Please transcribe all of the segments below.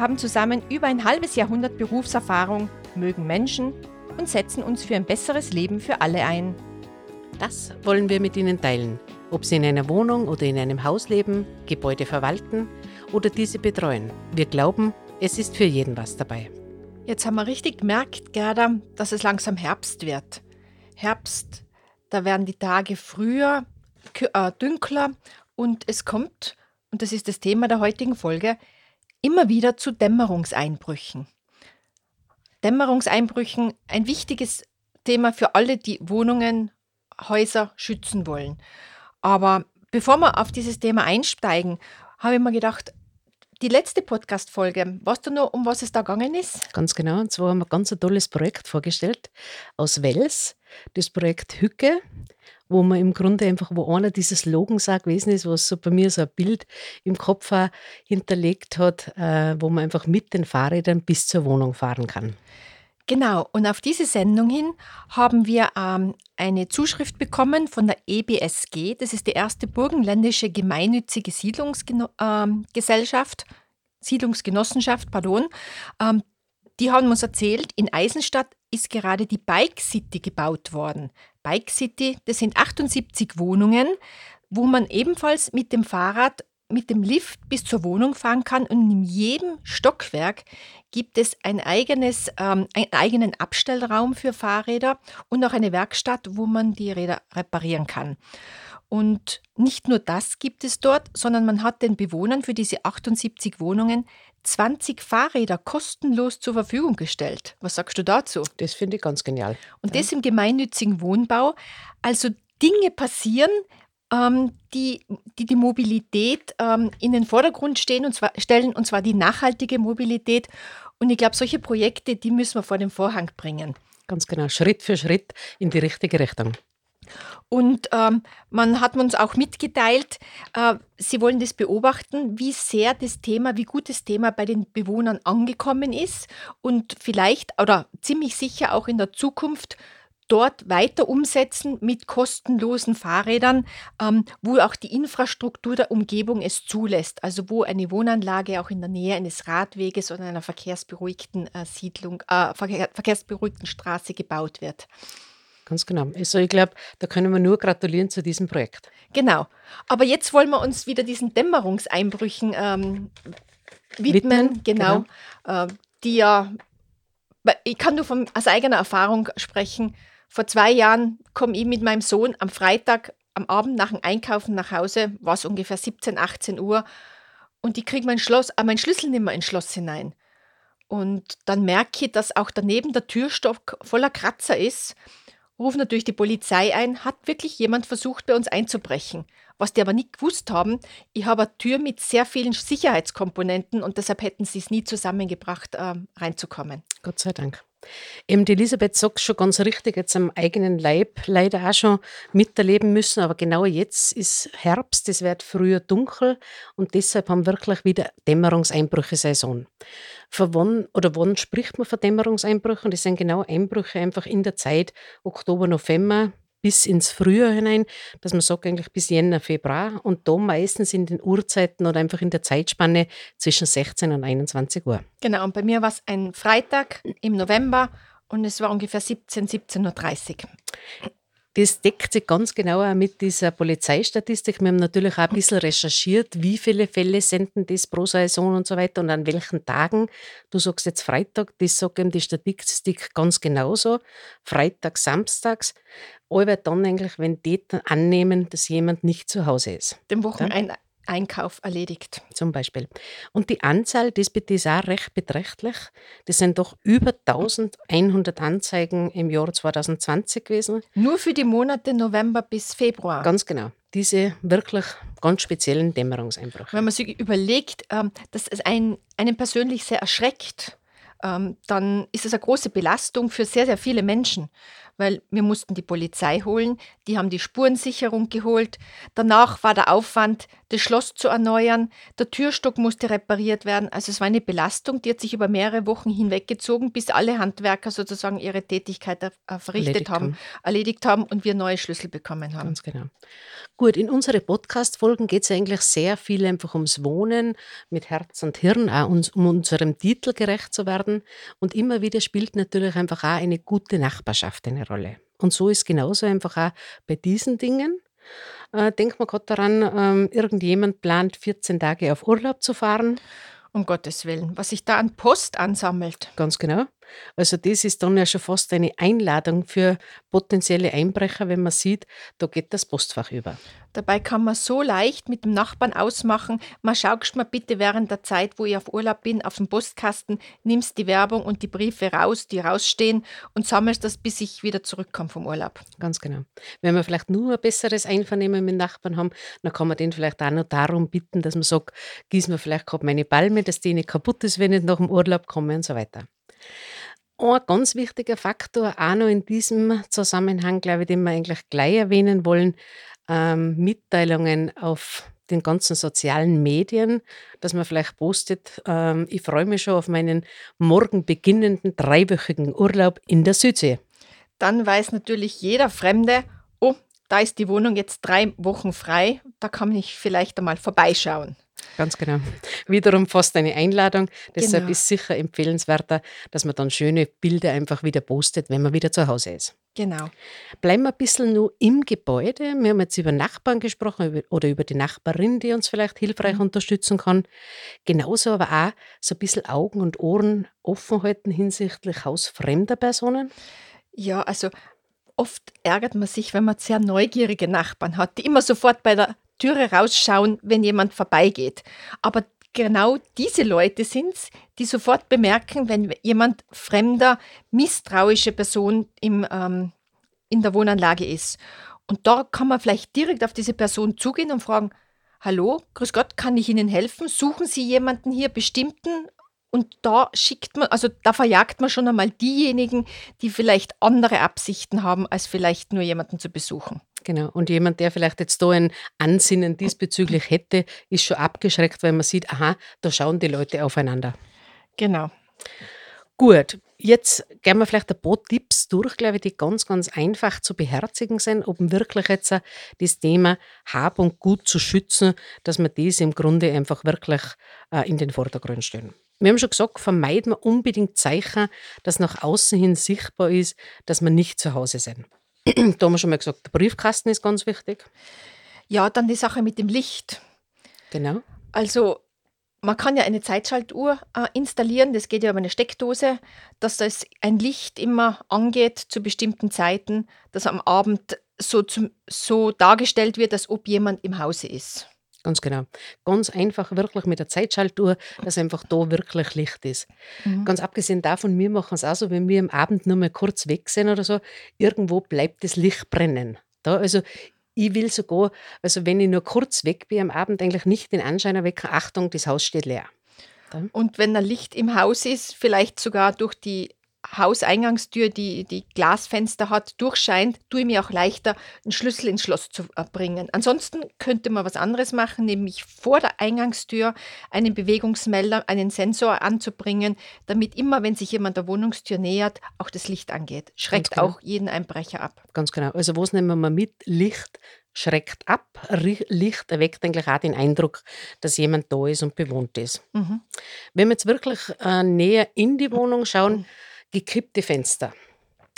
haben zusammen über ein halbes Jahrhundert Berufserfahrung, mögen Menschen und setzen uns für ein besseres Leben für alle ein. Das wollen wir mit Ihnen teilen, ob Sie in einer Wohnung oder in einem Haus leben, Gebäude verwalten oder diese betreuen. Wir glauben, es ist für jeden was dabei. Jetzt haben wir richtig gemerkt, Gerda, dass es langsam Herbst wird. Herbst, da werden die Tage früher, äh, dünkler und es kommt, und das ist das Thema der heutigen Folge, immer wieder zu Dämmerungseinbrüchen. Dämmerungseinbrüchen, ein wichtiges Thema für alle, die Wohnungen, Häuser schützen wollen. Aber bevor wir auf dieses Thema einsteigen, habe ich mir gedacht, die letzte Podcast-Folge, weißt du noch, um was es da gegangen ist? Ganz genau. Und zwar haben wir ganz ein tolles Projekt vorgestellt aus Wels, das Projekt Hücke, wo man im Grunde einfach, wo einer dieses Slogans auch gewesen ist, was so bei mir so ein Bild im Kopf auch hinterlegt hat, äh, wo man einfach mit den Fahrrädern bis zur Wohnung fahren kann. Genau, und auf diese Sendung hin haben wir ähm, eine Zuschrift bekommen von der EBSG. Das ist die erste burgenländische gemeinnützige Siedlungsgesellschaft, ähm, Siedlungsgenossenschaft, pardon. Ähm, die haben uns erzählt, in Eisenstadt ist gerade die Bike City gebaut worden. Bike City, das sind 78 Wohnungen, wo man ebenfalls mit dem Fahrrad mit dem Lift bis zur Wohnung fahren kann und in jedem Stockwerk gibt es ein eigenes, ähm, einen eigenen Abstellraum für Fahrräder und auch eine Werkstatt, wo man die Räder reparieren kann. Und nicht nur das gibt es dort, sondern man hat den Bewohnern für diese 78 Wohnungen 20 Fahrräder kostenlos zur Verfügung gestellt. Was sagst du dazu? Das finde ich ganz genial. Und ja. das im gemeinnützigen Wohnbau. Also Dinge passieren, ähm, die, die die Mobilität ähm, in den Vordergrund stehen und zwar, stellen, und zwar die nachhaltige Mobilität. Und ich glaube, solche Projekte, die müssen wir vor den Vorhang bringen. Ganz genau, Schritt für Schritt in die richtige Richtung. Und ähm, man hat uns auch mitgeteilt, äh, sie wollen das beobachten, wie sehr das Thema, wie gut das Thema bei den Bewohnern angekommen ist und vielleicht oder ziemlich sicher auch in der Zukunft dort weiter umsetzen mit kostenlosen Fahrrädern, ähm, wo auch die Infrastruktur der Umgebung es zulässt. Also wo eine Wohnanlage auch in der Nähe eines Radweges oder einer verkehrsberuhigten äh, Siedlung, äh, verkehr, verkehrsberuhigten Straße gebaut wird. Ganz genau. Also ich glaube, da können wir nur gratulieren zu diesem Projekt. Genau. Aber jetzt wollen wir uns wieder diesen Dämmerungseinbrüchen ähm, widmen. widmen. Genau. genau. Äh, die ja, ich kann nur von, aus eigener Erfahrung sprechen, vor zwei Jahren komme ich mit meinem Sohn am Freitag am Abend nach dem Einkaufen nach Hause, war es ungefähr 17, 18 Uhr, und ich kriege mein, Schloss, äh, mein Schlüssel nicht mehr ins Schloss hinein. Und dann merke ich, dass auch daneben der Türstock voller Kratzer ist. Rufe natürlich die Polizei ein, hat wirklich jemand versucht, bei uns einzubrechen. Was die aber nicht gewusst haben, ich habe eine Tür mit sehr vielen Sicherheitskomponenten und deshalb hätten sie es nie zusammengebracht, äh, reinzukommen. Gott sei Dank. Eben die Elisabeth sagt schon ganz richtig, jetzt am eigenen Leib leider auch schon miterleben müssen, aber genau jetzt ist Herbst, es wird früher dunkel und deshalb haben wir wirklich wieder Dämmerungseinbrüche Saison. Von wann oder wann spricht man von Dämmerungseinbrüchen? Das sind genau Einbrüche einfach in der Zeit Oktober, November, bis ins Frühjahr hinein, dass man sagt eigentlich bis Jänner, Februar und da meistens in den Uhrzeiten oder einfach in der Zeitspanne zwischen 16 und 21 Uhr. Genau, und bei mir war es ein Freitag im November und es war ungefähr 17, 17.30 Uhr. Das deckt sich ganz genau auch mit dieser Polizeistatistik. Wir haben natürlich auch ein bisschen recherchiert, wie viele Fälle senden das pro Saison und so weiter und an welchen Tagen. Du sagst jetzt Freitag, das sagt eben die Statistik ganz genauso. Freitag, samstags. Aber dann eigentlich, wenn die annehmen, dass jemand nicht zu Hause ist. Dem Wochenende Einkauf erledigt. Zum Beispiel. Und die Anzahl, das bitte ist auch recht beträchtlich. Das sind doch über 1100 Anzeigen im Jahr 2020 gewesen. Nur für die Monate November bis Februar. Ganz genau. Diese wirklich ganz speziellen Dämmerungseinbrüche. Wenn man sich überlegt, ähm, dass es einen, einen persönlich sehr erschreckt, ähm, dann ist es eine große Belastung für sehr, sehr viele Menschen weil wir mussten die Polizei holen, die haben die Spurensicherung geholt. Danach war der Aufwand, das Schloss zu erneuern, der Türstock musste repariert werden. Also es war eine Belastung, die hat sich über mehrere Wochen hinweggezogen, bis alle Handwerker sozusagen ihre Tätigkeit verrichtet erledigt haben, haben, erledigt haben und wir neue Schlüssel bekommen haben. Ganz genau. Gut, in unseren Podcast-Folgen geht es eigentlich sehr viel einfach ums Wohnen mit Herz und Hirn, auch um unserem Titel gerecht zu werden. Und immer wieder spielt natürlich einfach auch eine gute Nachbarschaft eine Rolle. Und so ist genauso einfach auch bei diesen Dingen. Äh, denkt man gerade daran, ähm, irgendjemand plant 14 Tage auf Urlaub zu fahren. Um Gottes Willen, was sich da an Post ansammelt. Ganz genau. Also das ist dann ja schon fast eine Einladung für potenzielle Einbrecher, wenn man sieht, da geht das Postfach über. Dabei kann man so leicht mit dem Nachbarn ausmachen, man schaust mal bitte während der Zeit, wo ich auf Urlaub bin, auf dem Postkasten, nimmst die Werbung und die Briefe raus, die rausstehen und sammelst das, bis ich wieder zurückkomme vom Urlaub. Ganz genau. Wenn wir vielleicht nur ein besseres Einvernehmen mit Nachbarn haben, dann kann man den vielleicht auch noch darum bitten, dass man sagt, gieß mir vielleicht gerade meine Palme, dass die nicht kaputt ist, wenn ich nach dem Urlaub komme und so weiter. Ein ganz wichtiger Faktor auch noch in diesem Zusammenhang, glaube ich, den wir eigentlich gleich erwähnen wollen, ähm, Mitteilungen auf den ganzen sozialen Medien, dass man vielleicht postet, ähm, ich freue mich schon auf meinen morgen beginnenden dreiwöchigen Urlaub in der Südsee. Dann weiß natürlich jeder Fremde, oh, da ist die Wohnung jetzt drei Wochen frei, da kann ich vielleicht einmal vorbeischauen. Ganz genau. Wiederum fast eine Einladung. Deshalb genau. ist sicher empfehlenswerter, dass man dann schöne Bilder einfach wieder postet, wenn man wieder zu Hause ist. Genau. Bleiben wir ein bisschen nur im Gebäude. Wir haben jetzt über Nachbarn gesprochen oder über die Nachbarin, die uns vielleicht hilfreich mhm. unterstützen kann. Genauso aber auch so ein bisschen Augen und Ohren offen halten hinsichtlich hausfremder Personen. Ja, also oft ärgert man sich, wenn man sehr neugierige Nachbarn hat, die immer sofort bei der Türe rausschauen, wenn jemand vorbeigeht. Aber genau diese Leute sind es, die sofort bemerken, wenn jemand fremder, misstrauische Person im, ähm, in der Wohnanlage ist. Und da kann man vielleicht direkt auf diese Person zugehen und fragen, Hallo, grüß Gott, kann ich Ihnen helfen? Suchen Sie jemanden hier bestimmten? Und da schickt man, also da verjagt man schon einmal diejenigen, die vielleicht andere Absichten haben, als vielleicht nur jemanden zu besuchen. Genau. Und jemand, der vielleicht jetzt da ein Ansinnen diesbezüglich hätte, ist schon abgeschreckt, weil man sieht, aha, da schauen die Leute aufeinander. Genau. Gut, jetzt gehen wir vielleicht ein paar Tipps durch, glaube ich, die ganz, ganz einfach zu beherzigen sind, um wirklich jetzt das Thema Hab und Gut zu schützen, dass wir das im Grunde einfach wirklich äh, in den Vordergrund stellen. Wir haben schon gesagt, vermeiden wir unbedingt Zeichen, dass nach außen hin sichtbar ist, dass wir nicht zu Hause sind. Da haben wir schon mal gesagt, der Briefkasten ist ganz wichtig. Ja, dann die Sache mit dem Licht. Genau. Also man kann ja eine Zeitschaltuhr äh, installieren, das geht ja über eine Steckdose, dass das ein Licht immer angeht zu bestimmten Zeiten, dass am Abend so, zum, so dargestellt wird, als ob jemand im Hause ist. Ganz genau. Ganz einfach wirklich mit der Zeitschaltuhr, dass einfach da wirklich Licht ist. Mhm. Ganz abgesehen davon, wir machen es auch so, wenn wir am Abend nur mal kurz weg sind oder so, irgendwo bleibt das Licht brennen. Da, also ich will sogar, also wenn ich nur kurz weg bin am Abend, eigentlich nicht den Anschein erwecken, Achtung, das Haus steht leer. Da. Und wenn ein Licht im Haus ist, vielleicht sogar durch die Hauseingangstür, die, die Glasfenster hat, durchscheint, tue ich mir auch leichter, einen Schlüssel ins Schloss zu bringen. Ansonsten könnte man was anderes machen, nämlich vor der Eingangstür einen Bewegungsmelder, einen Sensor anzubringen, damit immer, wenn sich jemand der Wohnungstür nähert, auch das Licht angeht. Schreckt genau. auch jeden Einbrecher ab. Ganz genau. Also was nehmen wir mit? Licht schreckt ab. Licht erweckt eigentlich auch den Eindruck, dass jemand da ist und bewohnt ist. Mhm. Wenn wir jetzt wirklich äh, näher in die Wohnung schauen, gekippte Fenster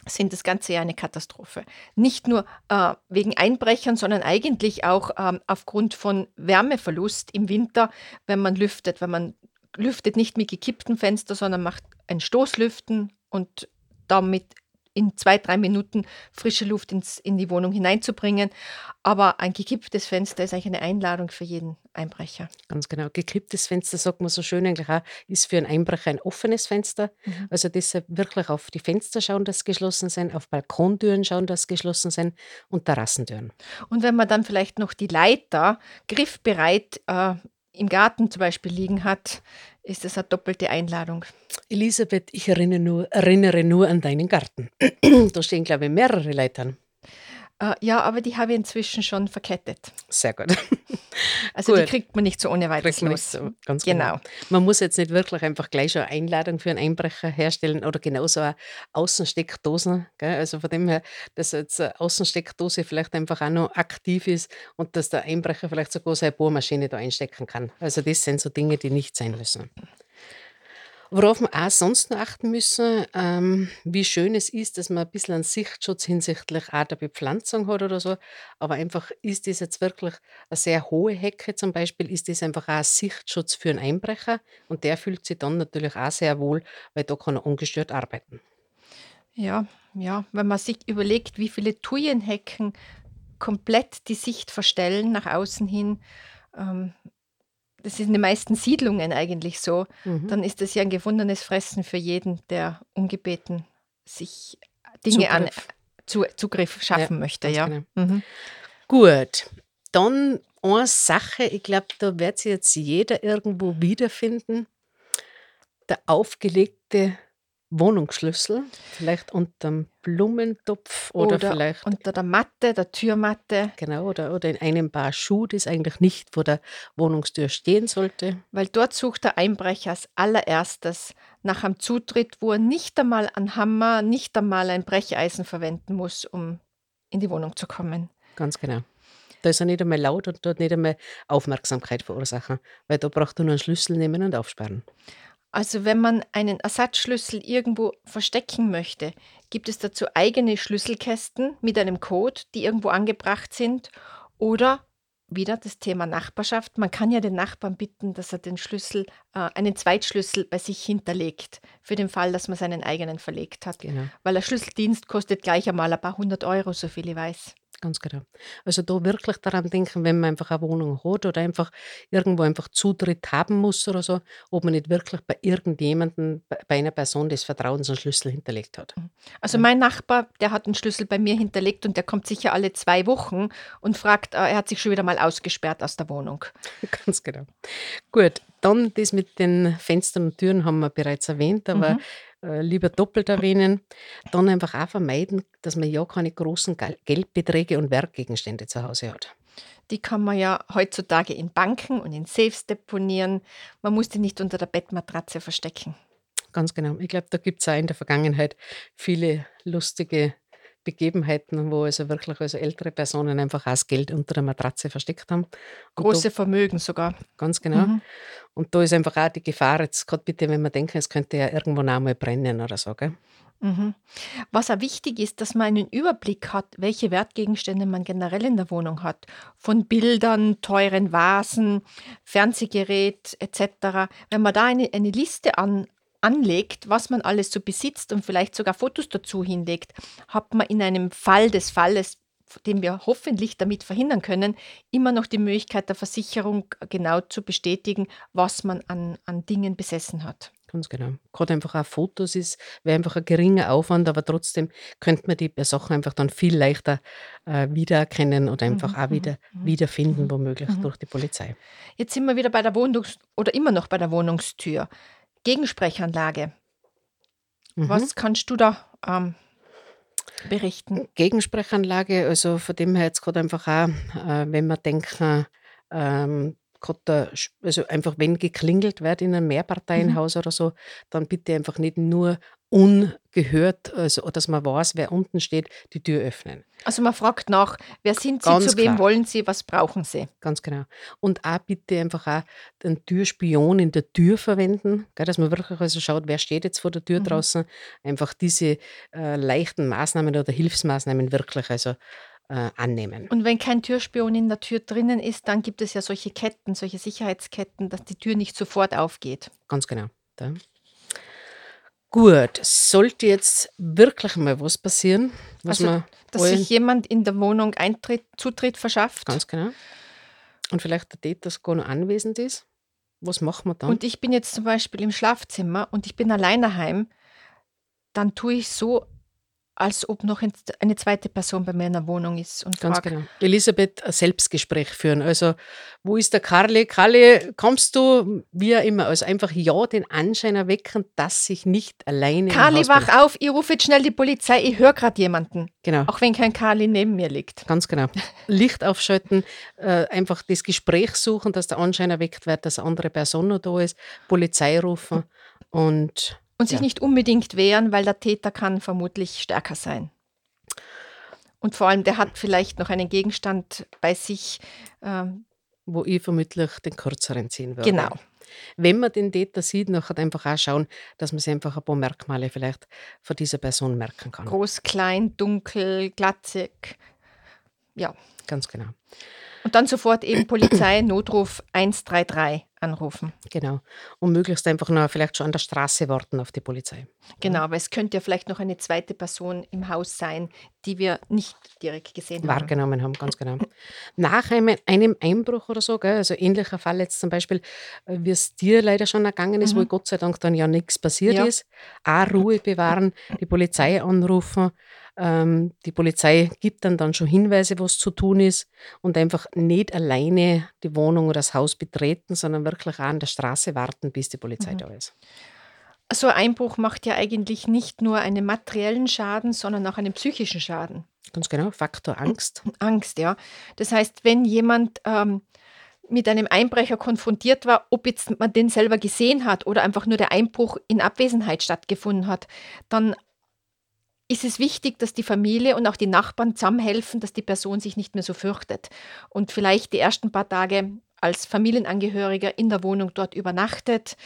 sind das Ganze ja eine Katastrophe. Nicht nur äh, wegen Einbrechern, sondern eigentlich auch ähm, aufgrund von Wärmeverlust im Winter, wenn man lüftet. Wenn man lüftet nicht mit gekippten Fenstern, sondern macht ein Stoßlüften und damit in zwei, drei Minuten frische Luft ins, in die Wohnung hineinzubringen. Aber ein gekipptes Fenster ist eigentlich eine Einladung für jeden Einbrecher. Ganz genau. Gekipptes Fenster, sagt man so schön eigentlich auch, ist für einen Einbrecher ein offenes Fenster. Mhm. Also deshalb wirklich auf die Fenster schauen, dass geschlossen sind, auf Balkontüren schauen, dass geschlossen sind und Terrassentüren. Und wenn man dann vielleicht noch die Leiter griffbereit äh, im Garten zum Beispiel liegen hat, ist das eine doppelte Einladung. Elisabeth, ich erinnere nur, erinnere nur an deinen Garten. da stehen, glaube ich, mehrere Leitern. Äh, ja, aber die habe ich inzwischen schon verkettet. Sehr gut. Also gut. die kriegt man nicht so ohne weiteres los. So, ganz genau. genau. Man muss jetzt nicht wirklich einfach gleich schon eine Einladung für einen Einbrecher herstellen oder genauso eine Außensteckdose. Gell? Also von dem her, dass jetzt eine Außensteckdose vielleicht einfach auch noch aktiv ist und dass der Einbrecher vielleicht sogar seine Bohrmaschine da einstecken kann. Also das sind so Dinge, die nicht sein müssen. Worauf wir auch sonst noch achten müssen, ähm, wie schön es ist, dass man ein bisschen einen Sichtschutz hinsichtlich auch der Bepflanzung hat oder so. Aber einfach ist das jetzt wirklich eine sehr hohe Hecke zum Beispiel, ist das einfach auch ein Sichtschutz für einen Einbrecher und der fühlt sich dann natürlich auch sehr wohl, weil da kann er ungestört arbeiten. Ja, ja, wenn man sich überlegt, wie viele Thujenhecken komplett die Sicht verstellen nach außen hin, ähm, das ist in den meisten Siedlungen eigentlich so, mhm. dann ist das ja ein gewundenes Fressen für jeden, der ungebeten sich Dinge Zugriff. an zu, Zugriff schaffen ja, möchte. Ja. Genau. Mhm. Gut, dann eine Sache, ich glaube, da wird sich jetzt jeder irgendwo wiederfinden. Der aufgelegte Wohnungsschlüssel, vielleicht unter dem Blumentopf oder, oder, vielleicht unter der Matte, der Türmatte. Genau, oder, oder in einem Paar Schuh, das eigentlich nicht vor der Wohnungstür stehen sollte. Weil dort sucht der Einbrecher als allererstes nach einem Zutritt, wo er nicht einmal einen Hammer, nicht einmal ein Brecheisen verwenden muss, um in die Wohnung zu kommen. Ganz genau. Da ist er nicht einmal laut und dort nicht einmal Aufmerksamkeit verursachen, weil da braucht er nur einen Schlüssel nehmen und aufsperren. Also wenn man einen Ersatzschlüssel irgendwo verstecken möchte, gibt es dazu eigene Schlüsselkästen mit einem Code, die irgendwo angebracht sind. Oder wieder das Thema Nachbarschaft. Man kann ja den Nachbarn bitten, dass er den Schlüssel, äh, einen Zweitschlüssel bei sich hinterlegt, für den Fall, dass man seinen eigenen verlegt hat. Genau. Weil der Schlüsseldienst kostet gleich einmal ein paar hundert Euro, so viel ich weiß. Ganz genau. Also da wirklich daran denken, wenn man einfach eine Wohnung hat oder einfach irgendwo einfach Zutritt haben muss oder so, ob man nicht wirklich bei irgendjemandem, bei einer Person des Vertrauens einen Schlüssel hinterlegt hat. Mhm. Also mein Nachbar, der hat einen Schlüssel bei mir hinterlegt und der kommt sicher alle zwei Wochen und fragt, äh, er hat sich schon wieder mal ausgesperrt aus der Wohnung. Ganz genau. Gut, dann das mit den Fenstern und Türen haben wir bereits erwähnt, aber mhm. Äh, lieber doppelt erwähnen. Dann einfach auch vermeiden, dass man ja keine großen Geldbeträge und Werkgegenstände zu Hause hat. Die kann man ja heutzutage in Banken und in Safes deponieren. Man muss die nicht unter der Bettmatratze verstecken. Ganz genau. Ich glaube, da gibt es auch in der Vergangenheit viele lustige Begebenheiten, wo also wirklich also ältere Personen einfach auch das Geld unter der Matratze versteckt haben. Große da, Vermögen sogar. Ganz genau. Mhm. Und da ist einfach auch die Gefahr, jetzt gerade bitte, wenn man denkt, es könnte ja irgendwo noch mal brennen oder so. Gell? Mhm. Was auch wichtig ist, dass man einen Überblick hat, welche Wertgegenstände man generell in der Wohnung hat. Von Bildern, teuren Vasen, Fernsehgerät etc. Wenn man da eine, eine Liste an, anlegt, was man alles so besitzt und vielleicht sogar Fotos dazu hinlegt, hat man in einem Fall des Falles, den wir hoffentlich damit verhindern können, immer noch die Möglichkeit der Versicherung genau zu bestätigen, was man an, an Dingen besessen hat. Ganz genau. Gerade einfach auch Fotos ist, wäre einfach ein geringer Aufwand, aber trotzdem könnte man die Sachen einfach dann viel leichter äh, wiedererkennen oder einfach mhm, auch wieder mhm, mhm. wiederfinden, womöglich mhm. durch die Polizei. Jetzt sind wir wieder bei der Wohnungs- oder immer noch bei der Wohnungstür. Gegensprechanlage. Mhm. Was kannst du da ähm, berichten? Gegensprechanlage, also von dem her jetzt gerade einfach auch, äh, wenn man denken, ähm, also einfach wenn geklingelt wird in einem Mehrparteienhaus mhm. oder so, dann bitte einfach nicht nur ungehört, also dass man weiß, wer unten steht, die Tür öffnen. Also man fragt nach, wer sind Sie, Ganz zu wem klar. wollen Sie, was brauchen Sie? Ganz genau. Und auch bitte einfach auch den Türspion in der Tür verwenden, gell, dass man wirklich also schaut, wer steht jetzt vor der Tür mhm. draußen. Einfach diese äh, leichten Maßnahmen oder Hilfsmaßnahmen wirklich also äh, annehmen. Und wenn kein Türspion in der Tür drinnen ist, dann gibt es ja solche Ketten, solche Sicherheitsketten, dass die Tür nicht sofort aufgeht. Ganz genau. Da. Gut, sollte jetzt wirklich mal was passieren, was also, man dass sich jemand in der Wohnung Eintritt, Zutritt verschafft. Ganz genau. Und vielleicht der Täter gar noch anwesend ist. Was machen wir dann? Und ich bin jetzt zum Beispiel im Schlafzimmer und ich bin allein daheim, dann tue ich so, als ob noch eine zweite Person bei mir in der Wohnung ist. Und Ganz frag, genau. Elisabeth, ein Selbstgespräch führen. Also, wo ist der Karli? Karli, kommst du? Wie auch immer. Also einfach ja den Anschein erwecken, dass ich nicht alleine Karli, wach bin. auf, ich rufe jetzt schnell die Polizei, ich höre gerade jemanden. Genau. Auch wenn kein Karli neben mir liegt. Ganz genau. Licht aufschalten, äh, einfach das Gespräch suchen, dass der Anschein erweckt wird, dass eine andere Person noch da ist, Polizei rufen und und sich ja. nicht unbedingt wehren, weil der Täter kann vermutlich stärker sein. Und vor allem, der hat vielleicht noch einen Gegenstand bei sich. Ähm, Wo ich vermutlich den kürzeren ziehen würde. Genau. Wenn man den Täter sieht, nachher einfach auch schauen, dass man sich einfach ein paar Merkmale vielleicht von dieser Person merken kann. Groß, klein, dunkel, glatzig. Ja. Ganz genau. Und dann sofort eben Polizei, Notruf 133 anrufen. Genau. Und möglichst einfach noch vielleicht schon an der Straße warten auf die Polizei. Genau, weil es könnte ja vielleicht noch eine zweite Person im Haus sein, die wir nicht direkt gesehen haben. Wahrgenommen haben, ganz genau. Nach einem, einem, Einbruch oder so, gell, also ähnlicher Fall jetzt zum Beispiel, äh, wie es dir leider schon ergangen ist, mhm. wo Gott sei Dank dann ja nichts passiert ja. ist, auch Ruhe bewahren, die Polizei anrufen, ähm, die Polizei gibt dann, dann schon Hinweise, was zu tun ist und einfach nicht alleine die Wohnung oder das Haus betreten, sondern wirklich auch an der Straße warten, bis die Polizei mhm. da ist. So ein Einbruch macht ja eigentlich nicht nur einen materiellen Schaden, sondern auch einen psychischen Schaden. Ganz genau, Faktor Angst. Angst, ja. Das heißt, wenn jemand ähm, mit einem Einbrecher konfrontiert war, ob jetzt man den selber gesehen hat oder einfach nur der Einbruch in Abwesenheit stattgefunden hat, dann ist es wichtig, dass die Familie und auch die Nachbarn zusammenhelfen, dass die Person sich nicht mehr so fürchtet. Und vielleicht die ersten paar Tage als Familienangehöriger in der Wohnung dort übernachtet.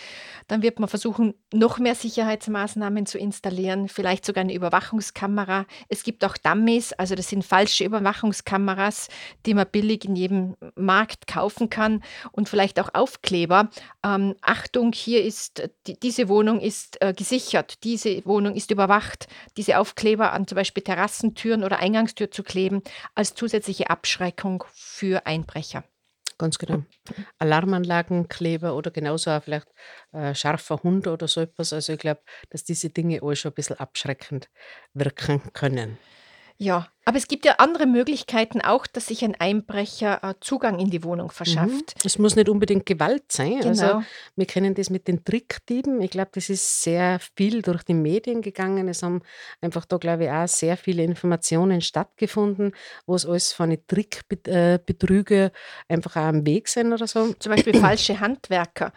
Dann wird man versuchen, noch mehr Sicherheitsmaßnahmen zu installieren, vielleicht sogar eine Überwachungskamera. Es gibt auch Dummies, also das sind falsche Überwachungskameras, die man billig in jedem Markt kaufen kann und vielleicht auch Aufkleber. Ähm, Achtung, hier ist, die, diese Wohnung ist äh, gesichert, diese Wohnung ist überwacht. Diese Aufkleber an zum Beispiel Terrassentüren oder Eingangstür zu kleben, als zusätzliche Abschreckung für Einbrecher. Ganz genau. Alarmanlagenkleber oder genauso auch vielleicht äh, scharfer Hund oder so etwas. Also ich glaube, dass diese Dinge auch schon ein bisschen abschreckend wirken können. Ja, aber es gibt ja andere Möglichkeiten auch, dass sich ein Einbrecher äh, Zugang in die Wohnung verschafft. Mhm. Es muss nicht unbedingt Gewalt sein. Also genau. Also wir kennen das mit den Trickdieben. Ich glaube, das ist sehr viel durch die Medien gegangen. Es haben einfach da, glaube ich, auch sehr viele Informationen stattgefunden, wo es alles von Trickbetrüge einfach auch am Weg sind oder so. Zum Beispiel falsche Handwerker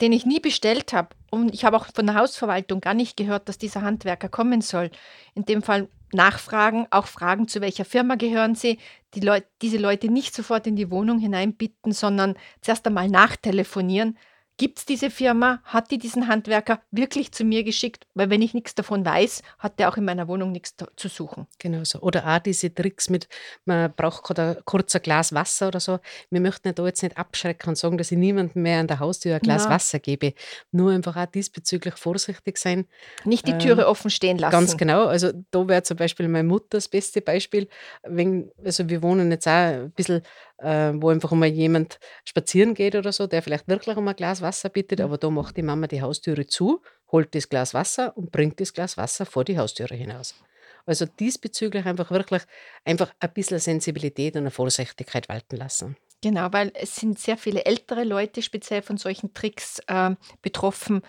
den ich nie bestellt habe. Und ich habe auch von der Hausverwaltung gar nicht gehört, dass dieser Handwerker kommen soll. In dem Fall nachfragen, auch fragen, zu welcher Firma gehören sie, die Leut diese Leute nicht sofort in die Wohnung hineinbitten, sondern zuerst einmal nachtelefonieren, Gibt es diese Firma? Hat die diesen Handwerker wirklich zu mir geschickt? Weil wenn ich nichts davon weiß, hat der auch in meiner Wohnung nichts zu suchen. Genau so. Oder auch diese Tricks mit, man braucht gerade ein kurzes Glas Wasser oder so. Wir möchten da jetzt nicht abschrecken und sagen, dass ich niemandem mehr an der Haustür ein Glas ja. Wasser gebe. Nur einfach auch diesbezüglich vorsichtig sein. Nicht die Türe ähm, offen stehen lassen. Ganz genau. Also da wäre zum Beispiel meine Mutter das beste Beispiel. Wenn, also wir wohnen jetzt auch ein bisschen äh, wo einfach mal jemand spazieren geht oder so, der vielleicht wirklich um ein Glas Wasser bittet, aber da macht die Mama die Haustüre zu, holt das Glas Wasser und bringt das Glas Wasser vor die Haustüre hinaus. Also diesbezüglich einfach wirklich einfach ein bisschen Sensibilität und eine Vorsichtigkeit walten lassen. Genau, weil es sind sehr viele ältere Leute speziell von solchen Tricks äh, betroffen.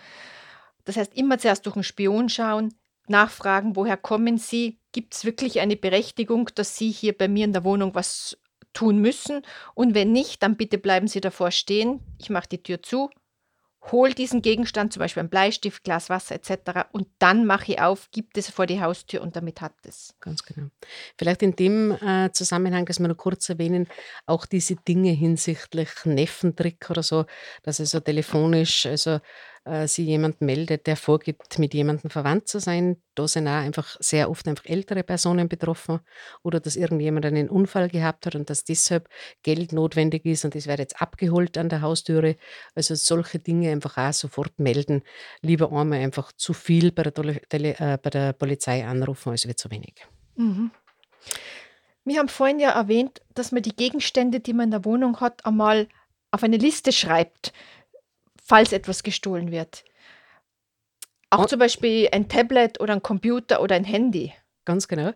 Das heißt, immer zuerst durch einen Spion schauen, nachfragen, woher kommen Sie? Gibt es wirklich eine Berechtigung, dass Sie hier bei mir in der Wohnung was tun müssen. Und wenn nicht, dann bitte bleiben Sie davor stehen. Ich mache die Tür zu, hol diesen Gegenstand, zum Beispiel ein Bleistift, Glas Wasser etc. Und dann mache ich auf, gibt es vor die Haustür und damit hat es. Ganz genau. Vielleicht in dem äh, Zusammenhang, dass wir noch kurz erwähnen, auch diese Dinge hinsichtlich Neffentrick oder so, dass also telefonisch, also äh, sie jemand meldet, der vorgibt, mit jemandem verwandt zu sein. Da sind auch einfach sehr oft einfach ältere Personen betroffen oder dass irgendjemand einen Unfall gehabt hat und dass deshalb Geld notwendig ist und das wird jetzt abgeholt an der Haustüre. Also solche Dinge einfach auch sofort melden. Lieber einmal einfach zu viel bei der, Tele äh, bei der Polizei anrufen als wird zu wenig. Mhm. Wir haben vorhin ja erwähnt, dass man die Gegenstände, die man in der Wohnung hat, einmal auf eine Liste schreibt falls etwas gestohlen wird. Auch oh. zum Beispiel ein Tablet oder ein Computer oder ein Handy. Ganz genau.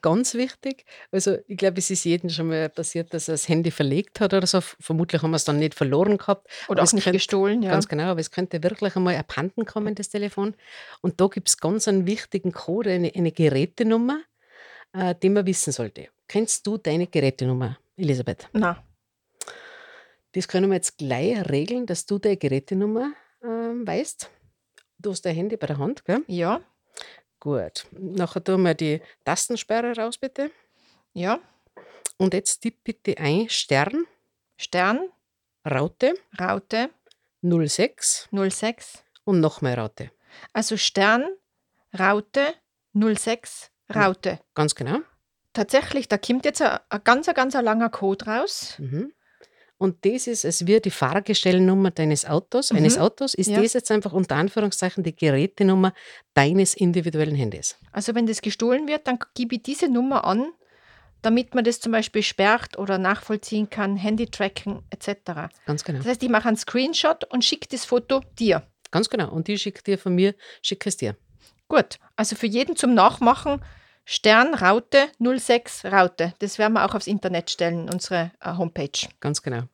Ganz wichtig. Also, ich glaube, es ist jedem schon mal passiert, dass er das Handy verlegt hat oder so. Vermutlich haben wir es dann nicht verloren gehabt. Oder auch nicht könnte, gestohlen, ja. Ganz genau, aber es könnte wirklich einmal abhanden kommen, das Telefon. Und da gibt es ganz einen wichtigen Code, eine, eine Gerätenummer, äh, die man wissen sollte. Kennst du deine Gerätenummer, Elisabeth? Na. Das können wir jetzt gleich regeln, dass du deine Gerätenummer äh, weißt. Du hast dein Handy bei der Hand, gell? Ja. Gut. Nachher tun wir die Tastensperre raus, bitte. Ja. Und jetzt tipp bitte ein Stern, Stern, Raute, Raute, 06 06. und noch mehr Raute. Also Stern, Raute, 06, Raute. Ganz genau. Tatsächlich, da kommt jetzt ein, ein ganz, ein ganz ein langer Code raus. Mhm. Und das ist, es wird die Fahrgestellnummer deines Autos, eines Mhm. Autos, ist Ja. das jetzt einfach unter Anführungszeichen die Gerätenummer deines individuellen Handys. Also wenn das gestohlen wird, dann gebe ich diese Nummer an, damit man das zum Beispiel sperrt oder nachvollziehen kann, Handy-Tracken etc. Ganz genau. Das heißt, ich mache einen Screenshot und schicke das Foto dir. Ganz genau. Und die schickt dir von mir, schicke es dir. Gut, also für jeden zum Nachmachen Stern Raute 06 Raute. Das werden wir auch aufs Internet stellen, unsere äh, Homepage. Ganz genau.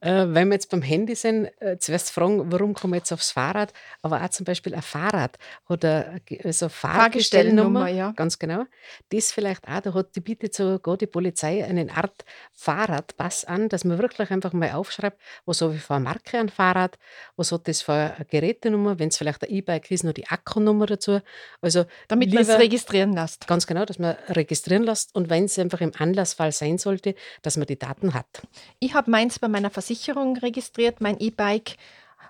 Äh, wenn wir jetzt beim Handy sind, äh, zuerst fragen, warum kommen wir jetzt aufs Fahrrad, aber auch zum Beispiel ein Fahrrad oder also Fahrgestellnummer, ja. ganz genau. Das vielleicht auch, da hat die bietet sogar die Polizei eine Art Fahrradpass an, dass man wirklich einfach mal aufschreibt, was habe ich für eine Marke an Fahrrad, was hat das für eine Gerätenummer, wenn es vielleicht ein E-Bike ist, noch die Akkunummer dazu. Also Damit man es registrieren lässt. Ganz genau, dass man registrieren lässt und wenn es einfach im Anlassfall sein sollte, dass man die Daten hat. Ich habe meins bei meiner Versicherung registriert, mein E-Bike.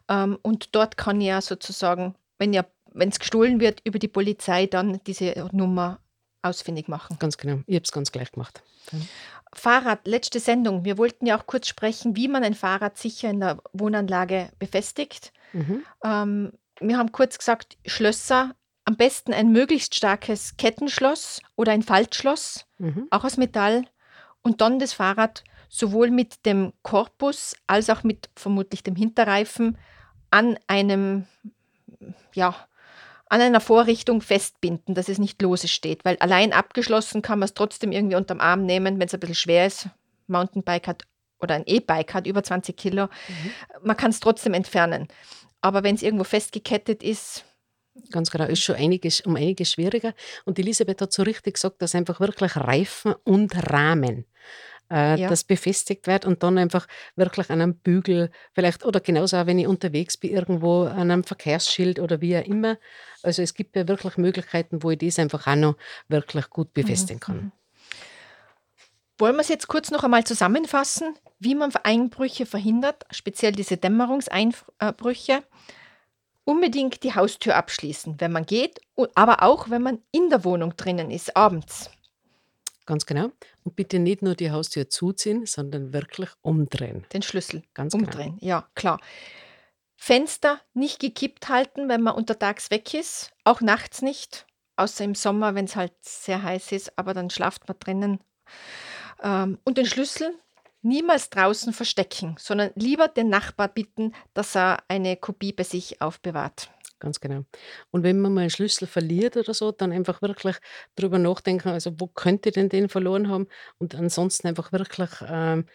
Ähm, und dort kann ich ja sozusagen, wenn ja, wenn es gestohlen wird, über die Polizei dann diese Nummer ausfindig machen. Ganz genau. Ich habe es ganz gleich gemacht. Fahrrad, letzte Sendung. Wir wollten ja auch kurz sprechen, wie man ein Fahrrad sicher in der Wohnanlage befestigt. Mhm. Ähm, wir haben kurz gesagt, Schlösser, am besten ein möglichst starkes Kettenschloss oder ein Faltschloss, Mhm. auch aus Metall. Und dann das Fahrrad sowohl mit dem Korpus als auch mit vermutlich dem Hinterreifen an einem, ja, an einer Vorrichtung festbinden, dass es nicht lose steht. Weil allein abgeschlossen kann man es trotzdem irgendwie unterm Arm nehmen, wenn es ein bisschen schwer ist. Mountainbike hat oder ein E-Bike hat über 20 Kilo. Man kann es trotzdem entfernen. Aber wenn es irgendwo festgekettet ist, Ganz genau, ist schon einiges, um einiges schwieriger. Und Elisabeth hat so richtig gesagt, dass einfach wirklich Reifen und Rahmen, äh, Ja. das befestigt wird und dann einfach wirklich an einem Bügel, vielleicht, oder genauso auch, wenn ich unterwegs bin, irgendwo an einem Verkehrsschild oder wie auch immer. Also es gibt ja wirklich Möglichkeiten, wo ich das einfach auch noch wirklich gut befestigen kann. Wollen wir es jetzt kurz noch einmal zusammenfassen, wie man Einbrüche verhindert, speziell diese Dämmerungseinbrüche? Unbedingt die Haustür abschließen, wenn man geht, aber auch wenn man in der Wohnung drinnen ist, abends. Ganz genau. Und bitte nicht nur die Haustür zuziehen, sondern wirklich umdrehen. Den Schlüssel Ganz genau. umdrehen. Ja, klar. Fenster nicht gekippt halten, wenn man untertags weg ist, auch nachts nicht, außer im Sommer, wenn es halt sehr heiß ist, aber dann schlaft man drinnen. Ähm, und den Schlüssel niemals draußen verstecken, sondern lieber den Nachbar bitten, dass er eine Kopie bei sich aufbewahrt. Ganz genau. Und wenn man mal einen Schlüssel verliert oder so, dann einfach wirklich drüber nachdenken, also wo könnte denn den verloren haben? Und ansonsten einfach wirklich ähm,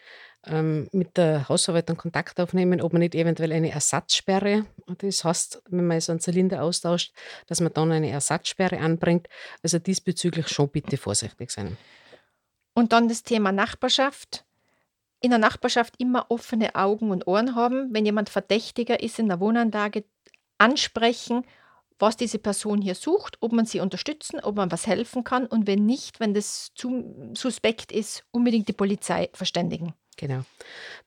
ähm, mit der Hausverwaltung Kontakt aufnehmen, ob man nicht eventuell eine Ersatzsperre, das heißt, wenn man so einen Zylinder austauscht, dass man dann eine Ersatzsperre anbringt. Also diesbezüglich schon bitte vorsichtig sein. Und dann das Thema Nachbarschaft. In der Nachbarschaft immer offene Augen und Ohren haben. Wenn jemand verdächtiger ist in der Wohnanlage, ansprechen, was diese Person hier sucht, ob man sie unterstützen, ob man was helfen kann und wenn nicht, wenn das zu suspekt ist, unbedingt die Polizei verständigen. Genau.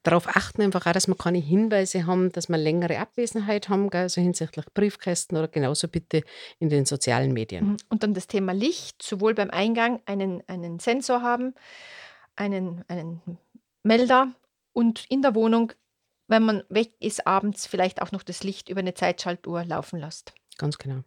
Darauf achten einfach auch, dass wir keine Hinweise haben, dass wir längere Abwesenheit haben, gell, also hinsichtlich Briefkästen oder genauso bitte in den sozialen Medien. Mhm. Und dann das Thema Licht, sowohl beim Eingang einen, einen Sensor haben, einen, einen Melder und in der Wohnung, wenn man weg ist, abends vielleicht auch noch das Licht über eine Zeitschaltuhr laufen lässt. Ganz genau.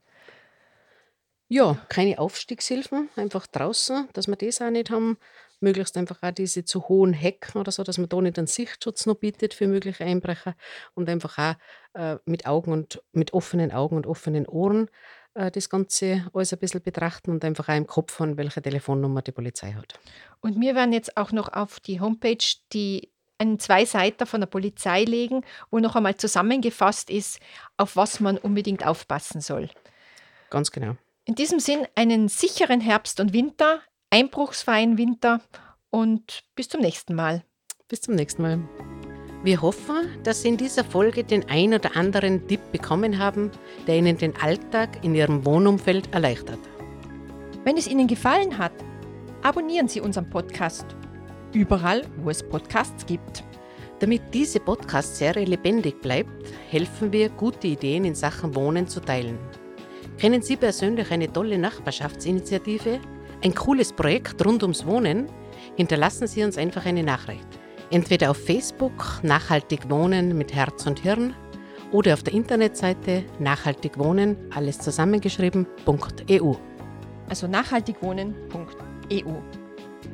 Ja, keine Aufstiegshilfen, einfach draußen, dass wir das auch nicht haben. Möglichst einfach auch diese zu hohen Hecken oder so, dass man da nicht einen Sichtschutz noch bietet für mögliche Einbrecher und einfach auch äh, mit Augen und mit offenen Augen und offenen Ohren äh, das Ganze alles ein bisschen betrachten und einfach auch im Kopf haben, welche Telefonnummer die Polizei hat. Und wir werden jetzt auch noch auf die Homepage die einen Zweiseiter von der Polizei legen, wo noch einmal zusammengefasst ist, auf was man unbedingt aufpassen soll. Ganz genau. In diesem Sinn einen sicheren Herbst und Winter, einbruchsfreien Winter und bis zum nächsten Mal. Bis zum nächsten Mal. Wir hoffen, dass Sie in dieser Folge den ein oder anderen Tipp bekommen haben, der Ihnen den Alltag in Ihrem Wohnumfeld erleichtert. Wenn es Ihnen gefallen hat, abonnieren Sie unseren Podcast. Überall, wo es Podcasts gibt. Damit diese Podcast-Serie lebendig bleibt, helfen wir, gute Ideen in Sachen Wohnen zu teilen. Kennen Sie persönlich eine tolle Nachbarschaftsinitiative? Ein cooles Projekt rund ums Wohnen? Hinterlassen Sie uns einfach eine Nachricht. Entweder auf Facebook Nachhaltig Wohnen mit Herz und Hirn oder auf der Internetseite Nachhaltig Wohnen, alles zusammengeschrieben.eu. Also nachhaltigwohnen.eu.